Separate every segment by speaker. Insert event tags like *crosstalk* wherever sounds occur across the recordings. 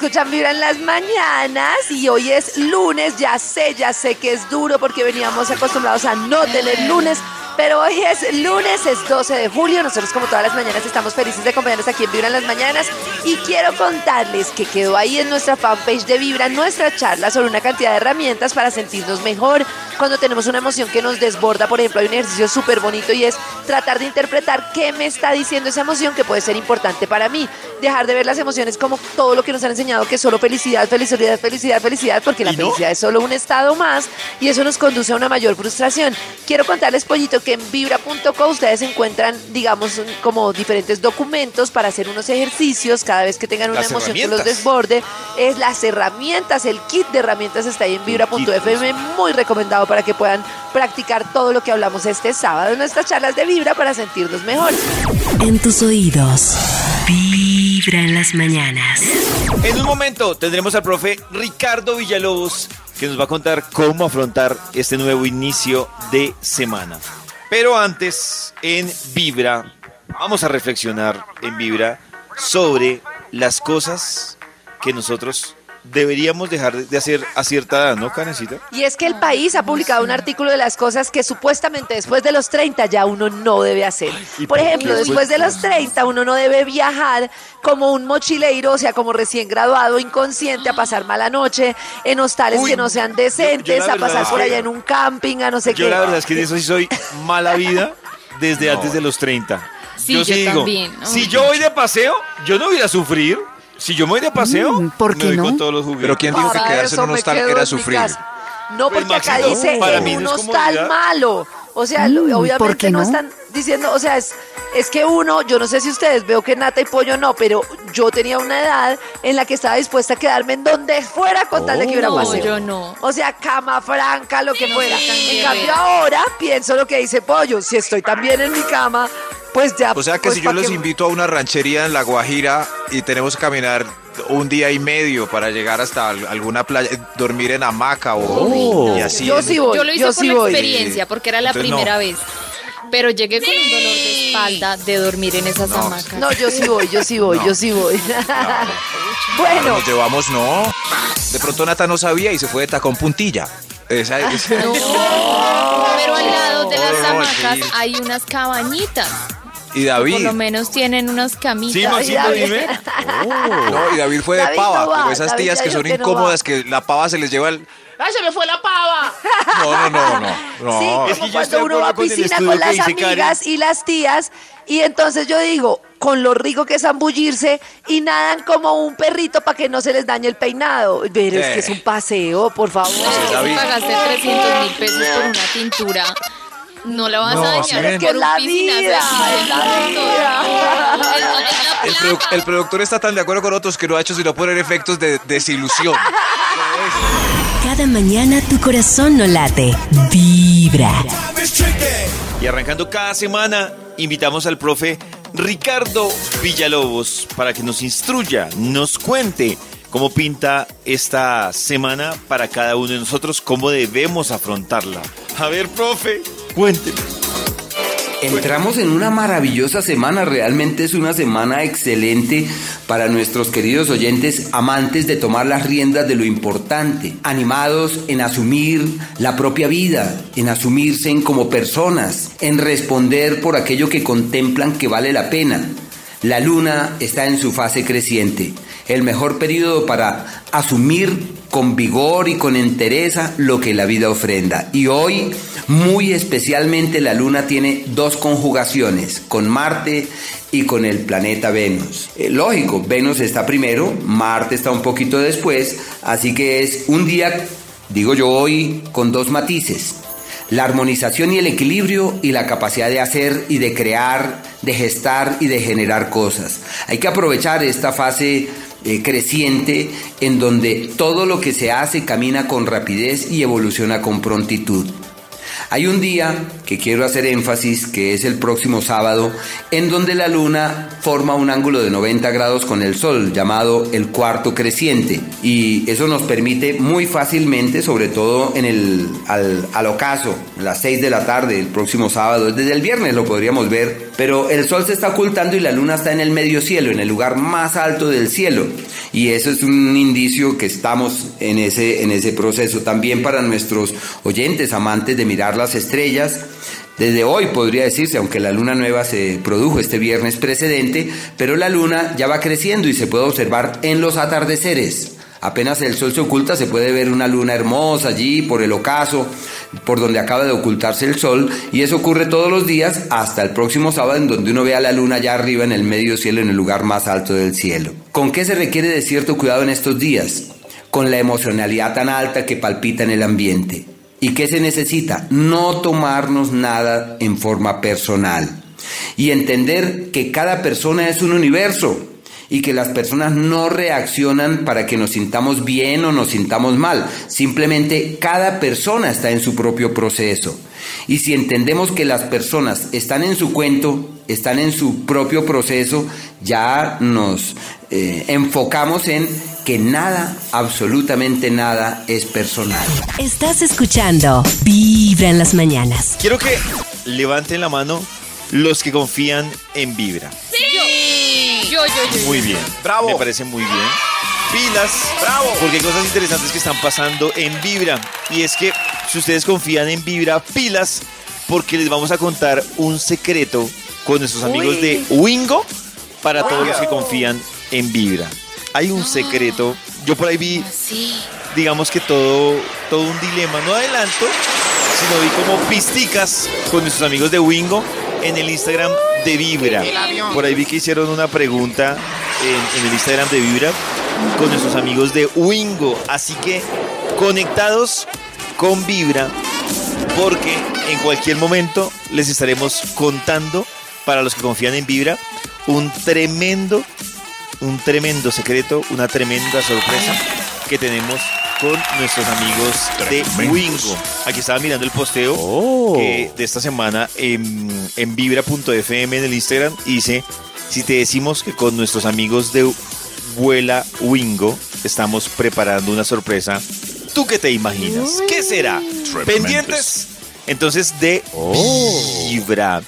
Speaker 1: Escuchan Vibra en las mañanas y hoy es lunes, ya sé, ya sé que es duro porque veníamos acostumbrados a no tener lunes, pero hoy es lunes, es 12 de julio, nosotros como todas las mañanas estamos felices de acompañarnos aquí en Vibra en las mañanas y quiero contarles que quedó ahí en nuestra fanpage de Vibra nuestra charla sobre una cantidad de herramientas para sentirnos mejor cuando tenemos una emoción que nos desborda, por ejemplo, hay un ejercicio súper bonito y es tratar de interpretar qué me está diciendo esa emoción que puede ser importante para mí. Dejar de ver las emociones como todo lo que nos han enseñado, que es solo felicidad, felicidad, felicidad, felicidad, porque la felicidad es solo un estado más y eso nos conduce a una mayor frustración. Quiero contarles, Pollito, que en vibra.co ustedes encuentran, digamos, como diferentes documentos para hacer unos ejercicios cada vez que tengan una
Speaker 2: Las
Speaker 1: emoción que los desborde. Es las herramientas, el kit de herramientas está ahí en vibra.fm, muy recomendado para que puedan practicar todo lo que hablamos este sábado en nuestras charlas de Vibra para sentirnos mejor.
Speaker 3: En tus oídos, Vibra en las mañanas.
Speaker 2: En un momento tendremos al profe Ricardo Villalobos que nos va a contar cómo afrontar este nuevo inicio de semana. Pero antes, en Vibra, vamos a reflexionar en Vibra sobre las cosas que nosotros deberíamos dejar de hacer a cierta edad, ¿no, Canecita?
Speaker 1: Y es que el país ha publicado un artículo de las cosas que supuestamente después de los 30 ya uno no debe hacer.
Speaker 2: ¿Y
Speaker 1: Por ejemplo,
Speaker 2: después-
Speaker 1: de los 30 uno no debe viajar como un mochileiro, o sea, como recién graduado, inconsciente, a pasar mala noche en hostales
Speaker 2: Uy,
Speaker 1: que no sean
Speaker 2: yo- yo
Speaker 1: decentes,
Speaker 2: la
Speaker 1: a pasar por
Speaker 2: que-
Speaker 1: allá en un camping, a no sé
Speaker 2: Yo
Speaker 1: qué.
Speaker 2: la verdad es que en eso sí soy mala vida desde antes de los 30.
Speaker 4: Sí, yo
Speaker 2: digo,
Speaker 4: también.
Speaker 2: si yo voy de paseo, yo no voy a sufrir. Si yo me voy de paseo,
Speaker 5: Mm, ¿por
Speaker 2: me
Speaker 5: qué
Speaker 2: voy
Speaker 5: no?
Speaker 2: con todos los juguetes.
Speaker 6: Pero ¿quién dijo que
Speaker 1: Para
Speaker 6: quedarse en
Speaker 1: eso
Speaker 6: un
Speaker 1: me
Speaker 6: hostal
Speaker 1: quedo
Speaker 6: era
Speaker 1: en mi
Speaker 6: sufrir?
Speaker 1: casa. No,
Speaker 2: Pues,
Speaker 1: porque acá
Speaker 2: Maxito,
Speaker 1: dice
Speaker 2: para
Speaker 1: en
Speaker 2: mí
Speaker 1: un
Speaker 2: es
Speaker 1: hostal
Speaker 2: comodidad.
Speaker 1: malo. O sea, lo-
Speaker 5: Mm, ¿por
Speaker 1: obviamente
Speaker 5: qué
Speaker 1: no?
Speaker 5: no?
Speaker 1: están diciendo, o sea, es, es que uno, yo no sé si ustedes veo que Nata y Pollo no, pero yo tenía una edad en la que estaba dispuesta a quedarme en donde fuera con tal de que hubiera
Speaker 4: No,
Speaker 1: paseo.
Speaker 4: yo no.
Speaker 1: O sea, cama franca, lo que
Speaker 4: no
Speaker 1: fuera. En cambio ahora pienso lo que dice Pollo, si estoy también en mi cama, pues ya.
Speaker 6: O sea que
Speaker 1: pues,
Speaker 6: si yo
Speaker 1: ¿pa'
Speaker 6: los invito a una ranchería en La Guajira y tenemos que caminar un día y medio para llegar hasta al- alguna playa, dormir en hamaca o y así.
Speaker 1: Yo sí voy,
Speaker 4: Yo lo hice
Speaker 1: yo
Speaker 4: por
Speaker 1: sí
Speaker 4: la
Speaker 1: voy.
Speaker 4: experiencia, porque era la
Speaker 6: Entonces, no.
Speaker 4: primera vez. Pero llegué con un dolor de espalda de dormir en esas hamacas.
Speaker 1: No, yo sí voy, yo sí voy,
Speaker 6: No.
Speaker 1: yo sí voy.
Speaker 6: Ahora *laughs*
Speaker 1: bueno,
Speaker 6: nos llevamos, no. De pronto Nata no sabía y se fue de tacón puntilla. Esa, esa- *laughs*
Speaker 4: No. Pero al lado de las
Speaker 6: No,
Speaker 4: hamacas
Speaker 6: sí.
Speaker 4: hay unas cabañitas.
Speaker 6: y
Speaker 4: Por
Speaker 6: David.
Speaker 4: lo menos tienen unas camitas.
Speaker 2: Sí, Maxito,
Speaker 1: David.
Speaker 2: dime.
Speaker 6: No, y David fue de
Speaker 1: David
Speaker 6: pava,
Speaker 1: no va,
Speaker 6: como esas
Speaker 1: David
Speaker 6: tías
Speaker 1: ya
Speaker 6: que
Speaker 1: dijo
Speaker 6: son
Speaker 1: que no
Speaker 6: incómodas, que la pava se les lleva el...
Speaker 7: ¡Ay, se me fue la pava!
Speaker 6: No, no, no, no. no. *laughs*
Speaker 1: Sí,
Speaker 2: Es
Speaker 1: como
Speaker 2: que
Speaker 1: cuando uno va a
Speaker 2: con
Speaker 1: piscina con las
Speaker 2: Karen.
Speaker 1: amigas y las tías, y entonces yo digo, con lo rico que es zambullirse, y nadan como un perrito para que no se les dañe el peinado. Pero es
Speaker 6: Eh.
Speaker 1: que es un paseo, por favor.
Speaker 4: Si
Speaker 6: David.
Speaker 4: pagaste 300 mil pesos por una tintura, no la vas
Speaker 6: No,
Speaker 4: a dañar
Speaker 6: ven.
Speaker 1: que
Speaker 4: por
Speaker 1: es la vida, es la
Speaker 4: 500.
Speaker 1: vida.
Speaker 4: Es es
Speaker 6: El, produ- el productor está tan de acuerdo con otros que no ha hecho sino poner efectos de desilusión. *laughs*
Speaker 3: Cada mañana tu corazón no late. Vibra.
Speaker 2: Y arrancando cada semana, invitamos al profe Ricardo Villalobos para que nos instruya, nos cuente cómo pinta esta semana para cada uno de nosotros, cómo debemos afrontarla. A ver, profe, cuéntenos.
Speaker 8: Entramos en una maravillosa semana, realmente es una semana excelente para nuestros queridos oyentes amantes de tomar las riendas de lo importante, animados en asumir la propia vida, en asumirse como personas, en responder por aquello que contemplan que vale la pena. La luna está en su fase creciente, el mejor periodo para asumir con vigor y con entereza lo que la vida ofrenda. Y hoy, muy especialmente, la luna tiene dos conjugaciones, con Marte y con el planeta Venus. Eh, lógico, Venus está primero, Marte está un poquito después, así que es un día, digo yo hoy, con dos matices. La armonización y el equilibrio y la capacidad de hacer y de crear, de gestar y de generar cosas. Hay que aprovechar esta fase eh, creciente en donde todo lo que se hace camina con rapidez y evoluciona con prontitud. Hay un día que quiero hacer énfasis, que es el próximo sábado, en donde la luna forma un ángulo de 90 grados con el sol, llamado el cuarto creciente. Y eso nos permite muy fácilmente, sobre todo en el, al, al ocaso, a las 6 de la tarde, el próximo sábado, desde el viernes lo podríamos ver, pero el sol se está ocultando y la luna está en el medio cielo, en el lugar más alto del cielo. Y eso es un indicio que estamos en ese, en ese proceso. También para nuestros oyentes, amantes de mirar las estrellas, desde hoy podría decirse, aunque la luna nueva se produjo este viernes precedente, pero la luna ya va creciendo y se puede observar en los atardeceres. Apenas el sol se oculta, se puede ver una luna hermosa allí por el ocaso, por donde acaba de ocultarse el sol, y eso ocurre todos los días hasta el próximo sábado, en donde uno ve a la luna allá arriba en el medio cielo, en el lugar más alto del cielo. ¿Con qué se requiere de cierto cuidado en estos días? Con la emocionalidad tan alta que palpita en el ambiente. ¿Y qué se necesita? No tomarnos nada en forma personal. Y entender que cada persona es un universo y que las personas no reaccionan para que nos sintamos bien o nos sintamos mal. Simplemente cada persona está en su propio proceso. Y si entendemos que las personas están en su cuento, están en su propio proceso, ya nos eh, enfocamos en que nada, absolutamente nada es personal.
Speaker 9: Estás escuchando Vibra en las mañanas.
Speaker 2: Quiero que levanten la mano los que confían en Vibra.
Speaker 4: Yo.
Speaker 2: Muy bien.
Speaker 7: Bravo.
Speaker 2: Me parece muy bien. Pilas. Bravo. Porque hay cosas interesantes que están pasando en Vibra. Y es que si ustedes confían en Vibra, pilas, porque les vamos a contar un secreto con nuestros amigos de Wingo para todos los que confían en Vibra. Hay un secreto. Yo por ahí vi,
Speaker 4: Sí.
Speaker 2: digamos que todo, todo un dilema. No adelanto, sino vi como pisticas con nuestros amigos de Wingo en el Instagram de Vibra. Por ahí vi que hicieron una pregunta en, el Instagram de Vibra con nuestros amigos de Wingo. Así que conectados con Vibra, porque en cualquier momento les estaremos contando, para los que confían en Vibra, un tremendo, un tremendo secreto, una tremenda sorpresa que tenemos con nuestros amigos de Wingo. Aquí estaba mirando el posteo que de esta semana en, en vibra.fm en el Instagram y dice, si te decimos que con nuestros amigos de Vuela Wingo estamos preparando una sorpresa, ¿tú qué te imaginas? ¿Qué será? ¿Pendientes? Entonces de Vibra.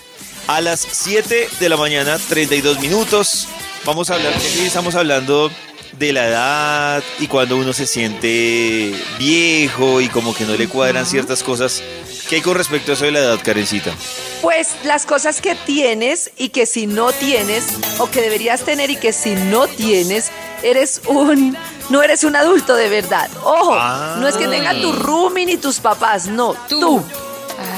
Speaker 2: A las 7 de la mañana, 32 minutos, vamos a hablar, aquí estamos hablando de la edad y cuando uno se siente viejo y como que no le cuadran ciertas cosas. ¿Qué hay con respecto a eso de la edad, Karencita?
Speaker 1: Pues las cosas que tienes y que si no tienes, o que deberías tener y que si no tienes, eres un. No eres un adulto de verdad. Ojo,
Speaker 2: Ah.
Speaker 1: no es que tenga tu roomie ni tus papás, no, tú.
Speaker 4: Tú.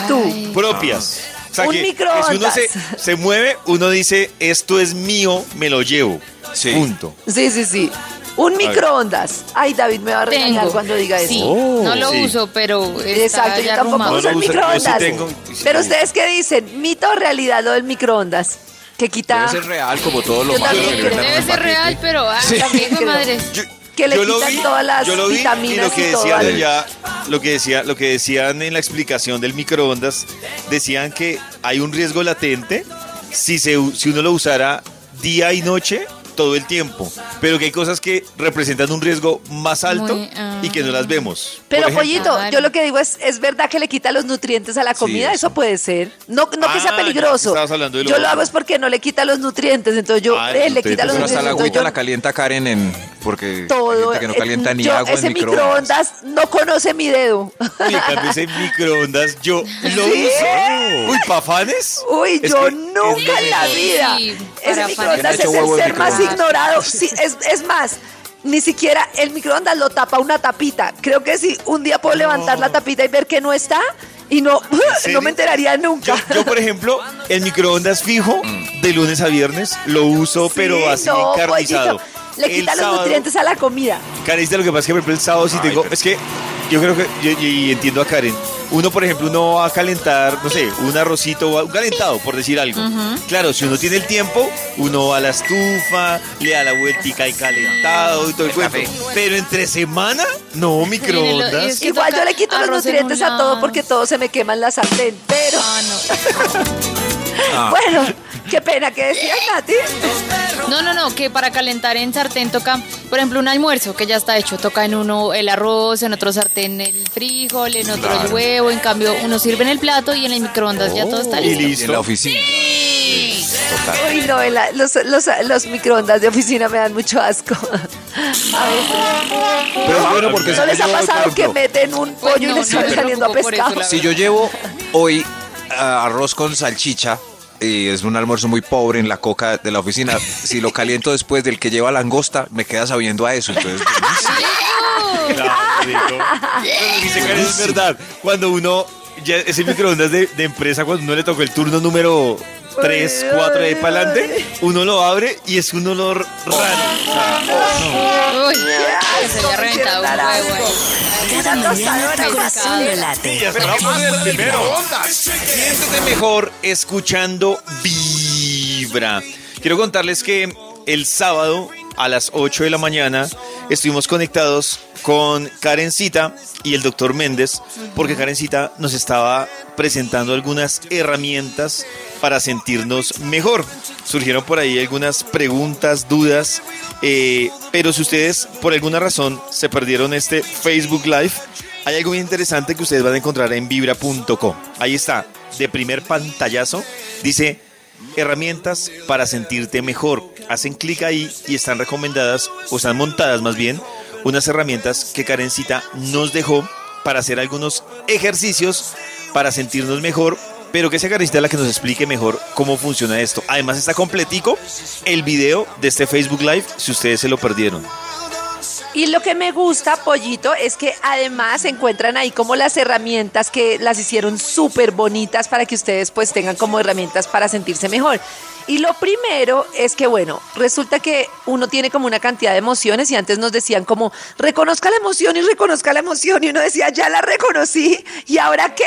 Speaker 1: Tú.
Speaker 4: Ay.
Speaker 2: Propias. Sea
Speaker 1: Un microondas.
Speaker 2: si uno se, se mueve, uno dice, esto es mío, me lo llevo.
Speaker 7: Sí.
Speaker 2: Punto.
Speaker 1: Sí, sí, sí. Un microondas. Ay, David me va a regañar
Speaker 4: Tengo.
Speaker 1: cuando diga eso.
Speaker 4: Sí,
Speaker 2: Oh,
Speaker 4: no lo
Speaker 2: sí.
Speaker 4: uso, pero
Speaker 1: Exacto, yo
Speaker 4: ya
Speaker 1: tampoco uso el
Speaker 2: No lo uso, yo sí
Speaker 1: microondas.
Speaker 2: tengo,
Speaker 1: Pero ustedes qué dicen, mito o realidad lo del microondas, que quita,
Speaker 7: Debe ser real como todo lo
Speaker 1: Yo
Speaker 7: malo
Speaker 1: también
Speaker 4: Debe ser real, pero ah,
Speaker 1: Sí.
Speaker 4: también, *laughs* madre.
Speaker 2: Yo-
Speaker 1: que le
Speaker 2: yo lo
Speaker 1: quitan
Speaker 2: vi,
Speaker 1: todas las
Speaker 2: yo lo vi, y
Speaker 1: vitaminas
Speaker 2: lo que
Speaker 1: y todo.
Speaker 2: decían
Speaker 1: al-
Speaker 2: ya, lo que decía, lo que decían en la explicación del microondas, decían que hay un riesgo latente si se si uno lo usara día y noche todo el tiempo, pero que hay cosas que representan un riesgo más alto
Speaker 4: Muy, ah.
Speaker 2: y que no las vemos.
Speaker 1: Pero pollito,
Speaker 4: Claro.
Speaker 1: yo lo que digo es, ¿es verdad que le quita los nutrientes a la comida?
Speaker 7: eso.
Speaker 1: eso. puede ser. No, no que
Speaker 2: Ah,
Speaker 1: sea
Speaker 2: ya,
Speaker 1: peligroso.
Speaker 2: estabas hablando de lo
Speaker 1: yo lo hago es porque no le quita los nutrientes, entonces yo
Speaker 2: Ah,
Speaker 1: eh, le
Speaker 2: nutrientes,
Speaker 1: quita los
Speaker 7: Pero hasta
Speaker 1: nutrientes.
Speaker 7: la agüita
Speaker 1: yo-
Speaker 7: la calienta Karen en porque
Speaker 1: todo.
Speaker 7: que no
Speaker 1: eh,
Speaker 7: calienta ni
Speaker 1: yo-
Speaker 7: agua
Speaker 1: ese
Speaker 7: en microondas.
Speaker 1: microondas no conoce mi dedo.
Speaker 2: Cambio ese microondas yo lo
Speaker 1: ¿Sí?
Speaker 2: uso. Uy, ¿pafanes?
Speaker 1: Uy,
Speaker 2: Es
Speaker 1: yo nunca en la vida.
Speaker 4: Sí,
Speaker 1: ese microondas es el ser más. Ignorado. Sí, es, es más, ni siquiera el microondas lo tapa una tapita. Creo que si un día puedo levantar la tapita y ver que no está y no, *laughs* no me enteraría
Speaker 2: Yo,
Speaker 1: nunca.
Speaker 2: yo, por ejemplo, el microondas fijo de lunes a viernes lo uso, pero
Speaker 1: Sí,
Speaker 2: así
Speaker 1: no,
Speaker 2: encarnizado.
Speaker 1: pollito, Le
Speaker 2: El
Speaker 1: quita los
Speaker 2: sábado-
Speaker 1: nutrientes a la comida.
Speaker 2: Karencita, lo que pasa es que, por ejemplo, el sábado si tengo...
Speaker 7: pero-
Speaker 2: Es que yo creo que... yo- y entiendo a Karen. Uno, por ejemplo, uno va a calentar, no sé, un arrocito, o un calentado, por decir algo. Claro, si uno tiene el tiempo, uno va a la estufa, le da la vueltica y calentado y todo el,
Speaker 7: El
Speaker 2: cuento. Pero entre semana, no, microondas.
Speaker 4: es que
Speaker 1: Igual yo le quito los nutrientes a todo porque todo se me quema en la sartén. Pero
Speaker 4: Ah, no. *laughs*
Speaker 7: Ah.
Speaker 1: bueno, qué pena que decías, Nati.
Speaker 4: No, no, no, que para calentar en sartén toca, por ejemplo, un almuerzo que ya está hecho, toca en uno el arroz, en otro sartén el frijol, en otro el huevo, en cambio uno sirve en el plato y en el microondas ya todo está
Speaker 2: y
Speaker 4: listo.
Speaker 7: Y
Speaker 2: listo.
Speaker 7: en la oficina. Total.
Speaker 1: Uy, no, la- los, los, los microondas de oficina me dan mucho asco. A veces.
Speaker 7: Pero es bueno porque
Speaker 1: ¿No les ha pasado que meten un
Speaker 4: Pues
Speaker 1: pollo
Speaker 4: no,
Speaker 1: y les
Speaker 4: no
Speaker 1: sale saliendo a pescado?
Speaker 7: si yo llevo hoy ah, arroz con salchicha y es un almuerzo muy pobre en la coca de la oficina, si lo caliento después del que lleva langosta, me queda sabiendo a eso. Entonces, *laughs*
Speaker 2: Claro. Pero es verdad. Cuando uno, ya ese microondas de, de empresa, cuando uno le tocó el turno número 3, 4 de ahí para adelante, uno lo abre y es un olor raro.
Speaker 4: Uy, que se le ha reventado un huevo ahí.
Speaker 9: Cada mañana tu
Speaker 4: pescado.
Speaker 9: corazón late.
Speaker 2: Primero. Siéntete mejor escuchando Vibra. Quiero contarles que el sábado a las 8 de la mañana estuvimos conectados con Karencita y el doctor Méndez porque Karencita nos estaba presentando algunas herramientas para sentirnos mejor. Surgieron por ahí algunas preguntas, dudas, eh, pero si ustedes por alguna razón se perdieron este Facebook Live, hay algo bien interesante que ustedes van a encontrar en vibra.com. Ahí está, de primer pantallazo, dice herramientas para sentirte mejor. Hacen clic ahí y están recomendadas, o están montadas más bien, unas herramientas que Karencita nos dejó para hacer algunos ejercicios para sentirnos mejor, pero que sea Karencita la que nos explique mejor cómo funciona esto. Además está completico el video de este Facebook Live si ustedes se lo perdieron.
Speaker 1: Y lo que me gusta, Pollito, es que además se encuentran ahí como las herramientas que las hicieron súper bonitas para que ustedes pues tengan como herramientas para sentirse mejor. Y lo primero es que, bueno, resulta que uno tiene como una cantidad de emociones y antes nos decían como, reconozca la emoción y reconozca la emoción. Y uno decía, ya la reconocí. ¿Y ahora qué?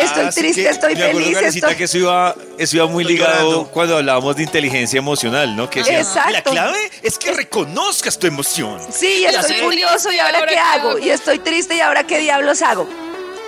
Speaker 1: Estoy
Speaker 2: Ah,
Speaker 1: triste,
Speaker 2: que
Speaker 1: estoy
Speaker 2: me
Speaker 1: feliz,
Speaker 2: Karencita,
Speaker 1: estoy...
Speaker 2: que eso iba, eso iba muy
Speaker 7: Estoy
Speaker 2: ligado
Speaker 7: llorando.
Speaker 2: cuando hablábamos de inteligencia emocional, ¿no? Que decía,
Speaker 1: Exacto.
Speaker 2: la clave es que reconozcas tu emoción.
Speaker 1: Sí, estoy furioso y ahora qué hago. Y estoy triste y ahora qué diablos hago.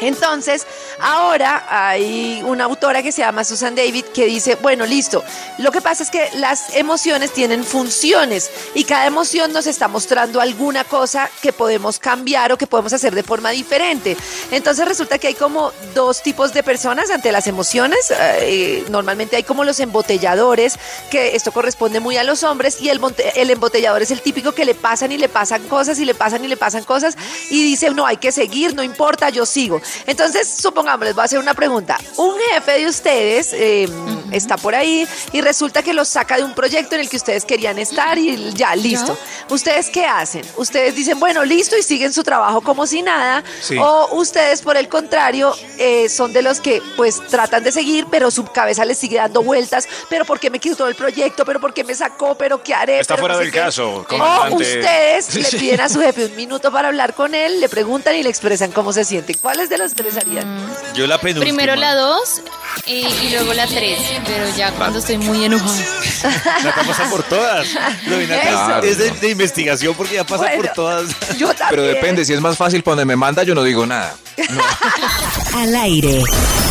Speaker 1: Entonces, ahora hay una autora que se llama Susan David que dice, bueno, listo, lo que pasa es que las emociones tienen funciones y cada emoción nos está mostrando alguna cosa que podemos cambiar o que podemos hacer de forma diferente. Entonces resulta que hay como dos tipos de personas ante las emociones. Eh, normalmente hay como los embotelladores, que esto corresponde muy a los hombres, y el, el embotellador es el típico que le pasan y le pasan cosas y le pasan y le pasan cosas y dice, no, hay que seguir, no importa, yo sigo. Entonces, supongamos, les voy a hacer una pregunta. Un jefe de ustedes eh, está por ahí y resulta que los saca de un proyecto en el que ustedes querían estar y ya, listo. ¿Ustedes qué hacen? Ustedes dicen, bueno, listo y siguen su trabajo como si nada.
Speaker 7: Sí.
Speaker 1: O ustedes, por el contrario, eh, son de los que pues tratan de seguir, pero su cabeza les sigue dando vueltas. Pero ¿por qué me quitó el proyecto? ¿Pero por qué me sacó? ¿Pero qué haré?
Speaker 7: Está
Speaker 1: Pero
Speaker 7: fuera
Speaker 1: no sé
Speaker 7: del
Speaker 1: qué.
Speaker 7: caso,
Speaker 1: O ustedes le piden a su jefe un minuto para hablar con él, le preguntan y le expresan cómo se sienten. ¿Cuáles de los tres harían?
Speaker 2: Yo la penúltima.
Speaker 4: Primero la dos y, y luego la tres, pero ya cuando estoy muy enojada. *laughs*
Speaker 2: Nata pasa por todas. Nata
Speaker 7: Claro,
Speaker 2: es de,
Speaker 7: no.
Speaker 2: de investigación porque ya pasa
Speaker 1: Bueno,
Speaker 2: por todas.
Speaker 1: Yo también.
Speaker 7: Pero depende, si es más fácil cuando me manda, yo no digo nada. *laughs*
Speaker 9: Al aire.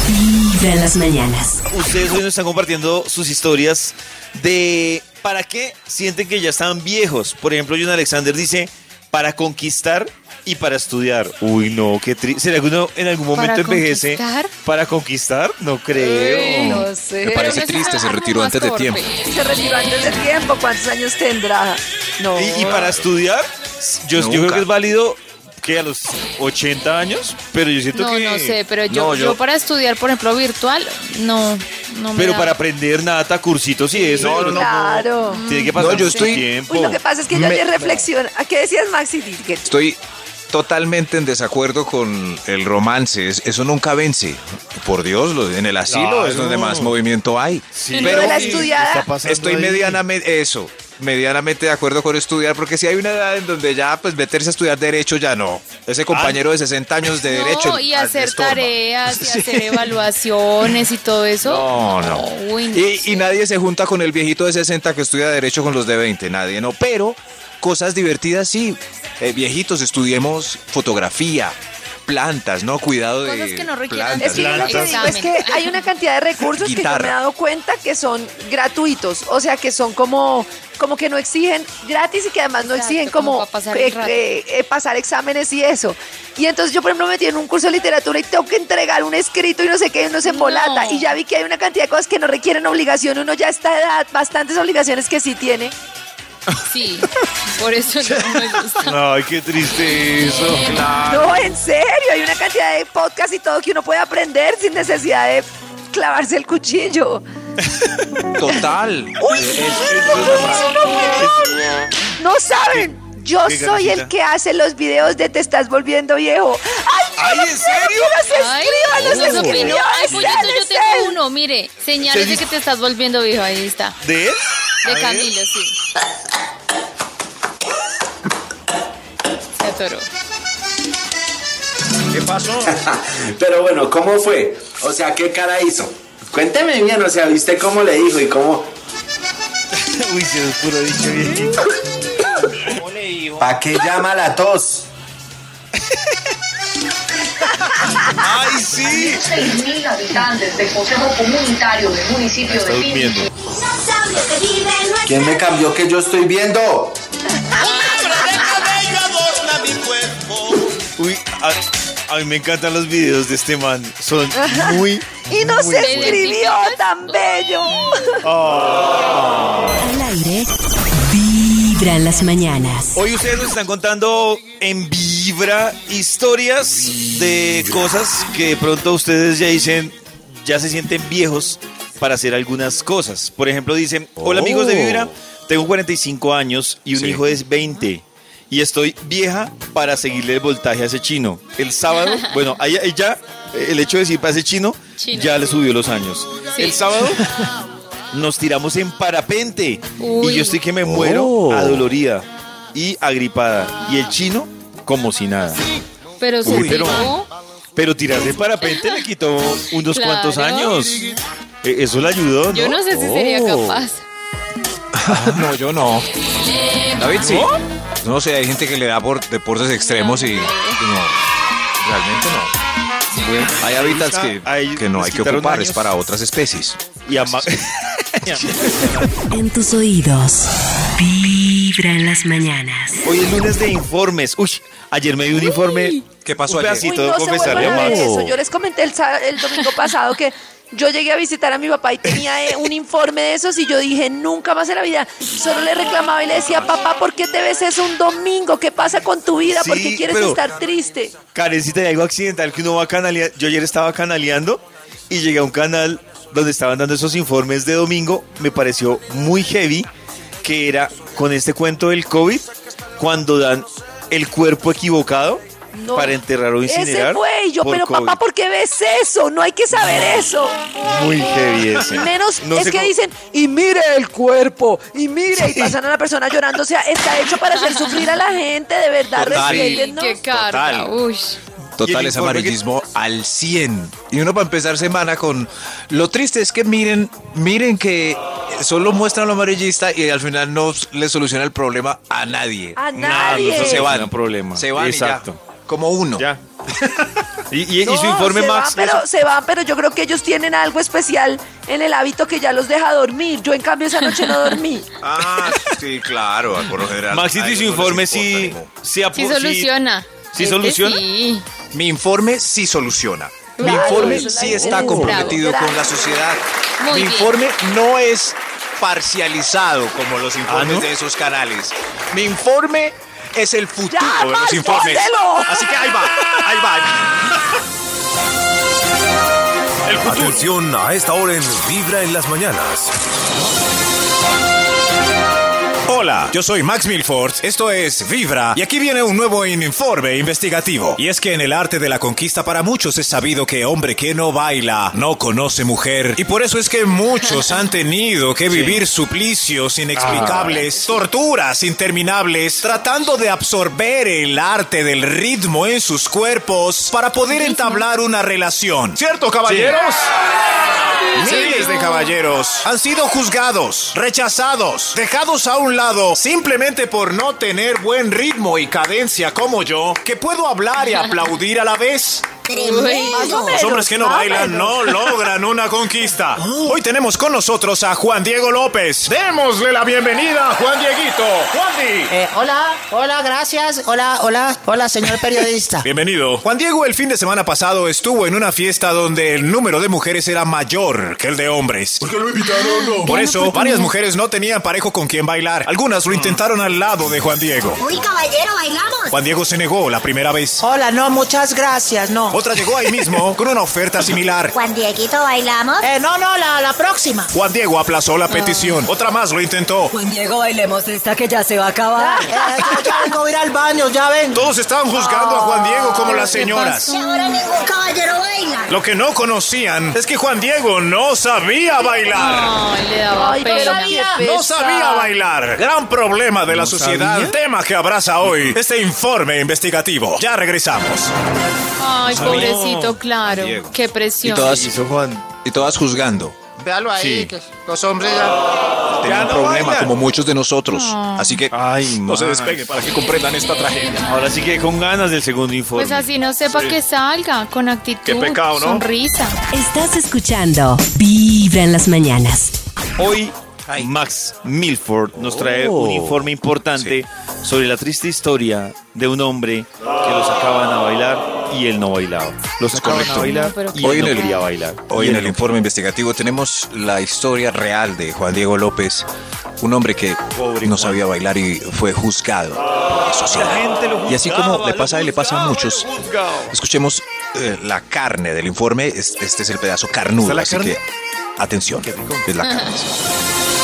Speaker 9: Vibra en las mañanas.
Speaker 2: Ustedes hoy nos están compartiendo sus historias de para qué sienten que ya están viejos. Por ejemplo, John Alexander dice para conquistar y para estudiar. Uy, no, qué triste. ¿Será que uno en algún momento
Speaker 4: ¿Para
Speaker 2: envejece
Speaker 4: conquistar?
Speaker 2: para conquistar? No creo.
Speaker 1: No sé.
Speaker 7: Me parece
Speaker 4: Pero
Speaker 7: triste, se retiró antes de tiempo.
Speaker 1: Se retiró antes de tiempo. ¿Cuántos años tendrá? No.
Speaker 2: Y, y para estudiar, yo, yo creo que es válido que a los 80 años, pero yo siento
Speaker 4: No,
Speaker 2: que...
Speaker 4: no sé, pero yo,
Speaker 2: No,
Speaker 4: yo para estudiar, por ejemplo, virtual, no, no me
Speaker 2: Pero
Speaker 4: da.
Speaker 2: para aprender nada, cursitos y eso.
Speaker 6: No, no, no.
Speaker 1: Claro.
Speaker 2: Tiene que pasar
Speaker 6: No, yo estoy-
Speaker 2: tiempo.
Speaker 1: Uy, lo que pasa es que yo
Speaker 6: Me-
Speaker 1: ayer reflexiono. ¿A qué decías, Maxi? Que
Speaker 6: Estoy totalmente en desacuerdo con el romance. Es- eso nunca vence. Por Dios, en el asilo
Speaker 2: Claro.
Speaker 6: es donde más movimiento hay.
Speaker 2: Sí,
Speaker 1: de la estudiada,
Speaker 6: Estoy medianamente, eso, medianamente de acuerdo con estudiar, porque si hay una edad en donde ya, pues, meterse a estudiar derecho ya no. Ese compañero de 60 años de
Speaker 4: no,
Speaker 6: derecho.
Speaker 4: y
Speaker 6: ah,
Speaker 4: hacer tareas, y *laughs* hacer evaluaciones y todo eso.
Speaker 6: No, no.
Speaker 4: Uy, no
Speaker 6: Y, y nadie se junta con el viejito de 60 que estudia derecho con los de 20, nadie, no. Pero cosas divertidas sí. Eh, viejitos, estudiemos fotografía, plantas, ¿no? Cuidado de
Speaker 4: Cosas que no requieran
Speaker 6: plantas.
Speaker 1: Es que yo lo que
Speaker 4: Plantas.
Speaker 1: digo es que hay una cantidad de recursos que yo me he dado cuenta que son gratuitos, o sea, que son como, como que no exigen gratis y que además no
Speaker 4: Exacto,
Speaker 1: exigen
Speaker 4: como pasar
Speaker 1: eh, eh, eh, pasar exámenes y eso. Y entonces yo, por ejemplo, me metí en un curso de literatura y tengo que entregar un escrito y no sé qué, y uno se embolata.
Speaker 4: No.
Speaker 1: Y ya vi que hay una cantidad de cosas que no requieren obligación, uno ya a esta edad, bastantes obligaciones que sí tiene.
Speaker 4: Sí, por eso no me gusta.
Speaker 2: Ay, qué triste eso. Claro.
Speaker 1: No, en serio, hay una cantidad de podcasts y todo que uno puede aprender sin necesidad de clavarse el cuchillo.
Speaker 6: Total.
Speaker 1: No saben. Yo
Speaker 2: ¿Qué,
Speaker 1: soy el que hace los videos de Te estás volviendo viejo. ¡Ay,
Speaker 2: Ay, ¿en serio?
Speaker 4: Ay,
Speaker 1: escríbanos,
Speaker 4: eso
Speaker 1: escribió.
Speaker 4: Ay, pollito, yo tengo
Speaker 1: él.
Speaker 4: uno, mire, señales
Speaker 2: ¿Se
Speaker 4: de que te estás volviendo viejo, ahí está.
Speaker 2: ¿De él? A
Speaker 4: De
Speaker 2: ver.
Speaker 4: Camilo, sí. Se atoró.
Speaker 2: ¿Qué pasó? *laughs*
Speaker 10: Pero bueno, ¿cómo fue? O sea, ¿qué cara hizo? Cuénteme bien, o sea, ¿viste cómo le dijo y cómo? *laughs*
Speaker 2: Uy, se es puro dicho viejito. *laughs*
Speaker 10: ¿Pa' qué llama la tos?
Speaker 2: ¡Ay, sí!
Speaker 11: 6.000 habitantes del Consejo Comunitario del municipio
Speaker 2: Está
Speaker 11: de
Speaker 2: durmiendo.
Speaker 11: Pini.
Speaker 10: ¿Quién me cambió que yo estoy viendo?
Speaker 2: Uy, a, a mí me encantan los videos de este man. Son muy.
Speaker 1: Y no
Speaker 2: muy buenos.
Speaker 1: escribió tan bello.
Speaker 9: Al aire, vibra en las mañanas.
Speaker 2: Hoy ustedes nos están contando en Vibra historias de cosas que de pronto ustedes ya dicen, ya se sienten viejos para hacer algunas cosas. Por ejemplo, dicen, hola amigos de Vibra, tengo 45 años y un
Speaker 6: Sí.
Speaker 2: hijo de 20. Y estoy vieja para seguirle el voltaje a ese chino. El sábado, *laughs* bueno, ya, el hecho de decir para ese chino,
Speaker 4: Chino.
Speaker 2: ya le subió los años.
Speaker 4: Sí.
Speaker 2: El sábado *laughs* nos tiramos en parapente.
Speaker 4: Uy.
Speaker 2: Y yo estoy que me muero
Speaker 6: Oh.
Speaker 2: adolorida y agripada. Y el chino, como si nada.
Speaker 4: Pero se
Speaker 2: Uy, pero-
Speaker 4: tiró.
Speaker 2: Pero tirarse en parapente le quitó unos
Speaker 4: Claro.
Speaker 2: cuantos años. E- Eso le ayudó, ¿no?
Speaker 4: Yo no sé si sería
Speaker 6: Oh.
Speaker 4: capaz.
Speaker 6: No, yo no. David, sí. No sé, hay gente que le da por deportes extremos y, y no. Realmente no. hay hábitats que, no hay que ocupar,
Speaker 2: años.
Speaker 6: es para otras especies.
Speaker 2: Y ama- *laughs* *laughs*
Speaker 9: En tus oídos, vibra en las mañanas.
Speaker 2: Hoy es lunes de informes. Uy, ayer me dio un informe.
Speaker 6: ¿Qué pasó
Speaker 2: un
Speaker 6: ayer?
Speaker 2: pedacito
Speaker 1: Uy,
Speaker 2: de
Speaker 1: no se
Speaker 2: confesarle a
Speaker 1: a eso. Yo les comenté el, domingo pasado que yo llegué a visitar a mi papá y tenía eh, un informe de esos y yo dije, nunca más en la vida. Solo le reclamaba y le decía, papá, ¿por qué te ves eso un domingo? ¿Qué pasa con tu vida? ¿Por
Speaker 2: Sí,
Speaker 1: qué quieres
Speaker 2: pero-
Speaker 1: estar triste?
Speaker 2: Karencita, hay algo accidental que uno va canaleando. Yo ayer estaba canaleando y llegué a un canal donde estaban dando esos informes de domingo. Me pareció muy heavy que era con este cuento del COVID cuando dan el cuerpo equivocado
Speaker 1: No.
Speaker 2: para enterrar o incinerar.
Speaker 1: Ese fue y yo,
Speaker 2: por
Speaker 1: pero
Speaker 2: COVID.
Speaker 1: papá, ¿por qué ves eso? No hay que saber eso.
Speaker 2: Muy heavy ese.
Speaker 1: Menos
Speaker 2: No
Speaker 1: es que
Speaker 2: cómo-
Speaker 1: dicen, y mire el cuerpo, y mire, y pasan a la persona llorando. O sea, está hecho para hacer sufrir a la gente, de verdad, respétennos.
Speaker 4: Qué carga.
Speaker 6: Total.
Speaker 4: Uy.
Speaker 6: Total es
Speaker 2: que-
Speaker 6: amarillismo al 100. Y uno para empezar semana con... Lo triste es que miren, miren que solo muestran lo amarillista y al final no le soluciona el problema a nadie.
Speaker 1: A nadie.
Speaker 2: no
Speaker 6: se
Speaker 2: se
Speaker 6: van.
Speaker 2: van. problema.
Speaker 6: Se van
Speaker 2: Exacto.
Speaker 6: y ya. Como uno.
Speaker 2: Ya. *laughs* y, y- y
Speaker 1: No,
Speaker 2: su informe
Speaker 1: se
Speaker 2: Max.
Speaker 1: Van, pero, se van, pero yo creo que ellos tienen algo especial en el hábito que ya los deja dormir. Yo, en cambio, esa noche no dormí. *laughs*
Speaker 6: Ah, sí, claro. Por lo general.
Speaker 2: Maxito y su
Speaker 6: no
Speaker 2: informe sí, Sí
Speaker 4: sí- soluciona.
Speaker 2: ¿Sí
Speaker 4: Este
Speaker 2: soluciona?
Speaker 4: Sí.
Speaker 6: Mi informe sí soluciona. Mi informe sí está comprometido
Speaker 1: Bravo.
Speaker 6: con la sociedad.
Speaker 4: Muy
Speaker 6: Mi
Speaker 4: bien.
Speaker 6: informe no es parcializado como los informes
Speaker 2: ¿Ah, no?
Speaker 6: de esos canales. Mi informe
Speaker 7: es el futuro
Speaker 1: ¡Ya,
Speaker 7: de los informes. Así que ahí va, ahí va. *laughs* El futuro.
Speaker 6: Atención a esta hora en Vibra en las mañanas.
Speaker 7: Hola, yo soy Max Milford, esto es Vibra y aquí viene un nuevo informe investigativo. Y es que en el arte de la conquista para muchos es sabido que hombre que no baila no conoce mujer y por eso es que muchos han tenido que *laughs* vivir suplicios inexplicables, torturas interminables, tratando de absorber el arte del ritmo en sus cuerpos para poder entablar una relación. ¿Cierto, caballeros? Miles de caballeros han sido juzgados, rechazados, dejados a un lado simplemente por no tener buen ritmo y cadencia como yo, que puedo hablar y aplaudir a la vez. Los hombres que no bailan no logran una conquista. *laughs* Hoy tenemos con nosotros a Juan Diego López. Démosle la bienvenida a Juan Dieguito. Juan Di.
Speaker 12: Eh, hola, hola, gracias. Hola, hola, hola, señor periodista. *laughs*
Speaker 7: Bienvenido. Juan Diego el fin de semana pasado estuvo en una fiesta donde el número de mujeres era mayor que el de hombres.
Speaker 6: ¿Por qué lo invitaron?
Speaker 7: Por eso, varias mujeres no tenían parejo con quien bailar. Algunas lo intentaron al lado de Juan Diego.
Speaker 13: Uy, caballero, bailamos.
Speaker 7: Juan Diego se negó la primera vez.
Speaker 12: Hola, no, muchas gracias, no.
Speaker 7: Otra llegó ahí mismo con una oferta similar.
Speaker 13: Juan Dieguito, bailamos.
Speaker 12: Eh, no, no, la, la próxima.
Speaker 7: Juan Diego aplazó la petición. Otra más lo intentó.
Speaker 3: Juan Diego, bailemos esta que ya se va a acabar.
Speaker 12: Eh, yo ya vengo a ir al baño, ya ven.
Speaker 7: Todos estaban juzgando a Juan Diego como las señoras.
Speaker 13: Y ahora ningún caballero.
Speaker 7: Lo que no conocían es que Juan Diego no sabía bailar.
Speaker 4: Ay, le daba
Speaker 1: Ay, pero
Speaker 4: pena.
Speaker 1: qué
Speaker 7: No sabía bailar. Gran problema de la sociedad. Tema que abraza hoy este informe investigativo. Ya regresamos.
Speaker 4: Ay, pobrecito, claro. Qué presión.
Speaker 7: todas-
Speaker 2: Hizo Juan.
Speaker 7: Y todas juzgando.
Speaker 12: Véalo ahí,
Speaker 7: Sí.
Speaker 12: que los hombres ya...
Speaker 7: Tienen un
Speaker 2: no
Speaker 7: problema
Speaker 2: bailan.
Speaker 7: como muchos de nosotros. Así que
Speaker 2: Ay,
Speaker 7: no se
Speaker 2: Max.
Speaker 7: despegue para que comprendan esta tragedia.
Speaker 2: Ahora sí que con ganas del segundo informe.
Speaker 4: Pues así no sepa que salga, con actitud,
Speaker 7: Qué pecado, ¿no?
Speaker 4: sonrisa.
Speaker 9: Estás escuchando Vibra en las mañanas.
Speaker 2: Hoy Max Milford nos trae
Speaker 7: Oh.
Speaker 2: un informe importante sobre la triste historia de un hombre que lo sacaban a bailar y él no bailaba. Lo sacaban a
Speaker 7: correcto.
Speaker 2: bailar
Speaker 4: No, pero
Speaker 2: y
Speaker 7: Hoy
Speaker 2: él no
Speaker 7: el-
Speaker 2: quería bailar.
Speaker 7: Hoy en el
Speaker 2: no
Speaker 7: informe investigativo tenemos la historia real de Juan Diego López, un hombre que
Speaker 2: Pobre
Speaker 7: no sabía bailar y fue juzgado por la sociedad.
Speaker 2: La
Speaker 7: Y así como le pasa a él, le pasa a muchos. Escuchemos eh, la carne del informe. Es- Este es el pedazo carnudo,
Speaker 2: ¿Está la
Speaker 7: así
Speaker 2: carne?
Speaker 7: que atención. Es la carne. *laughs*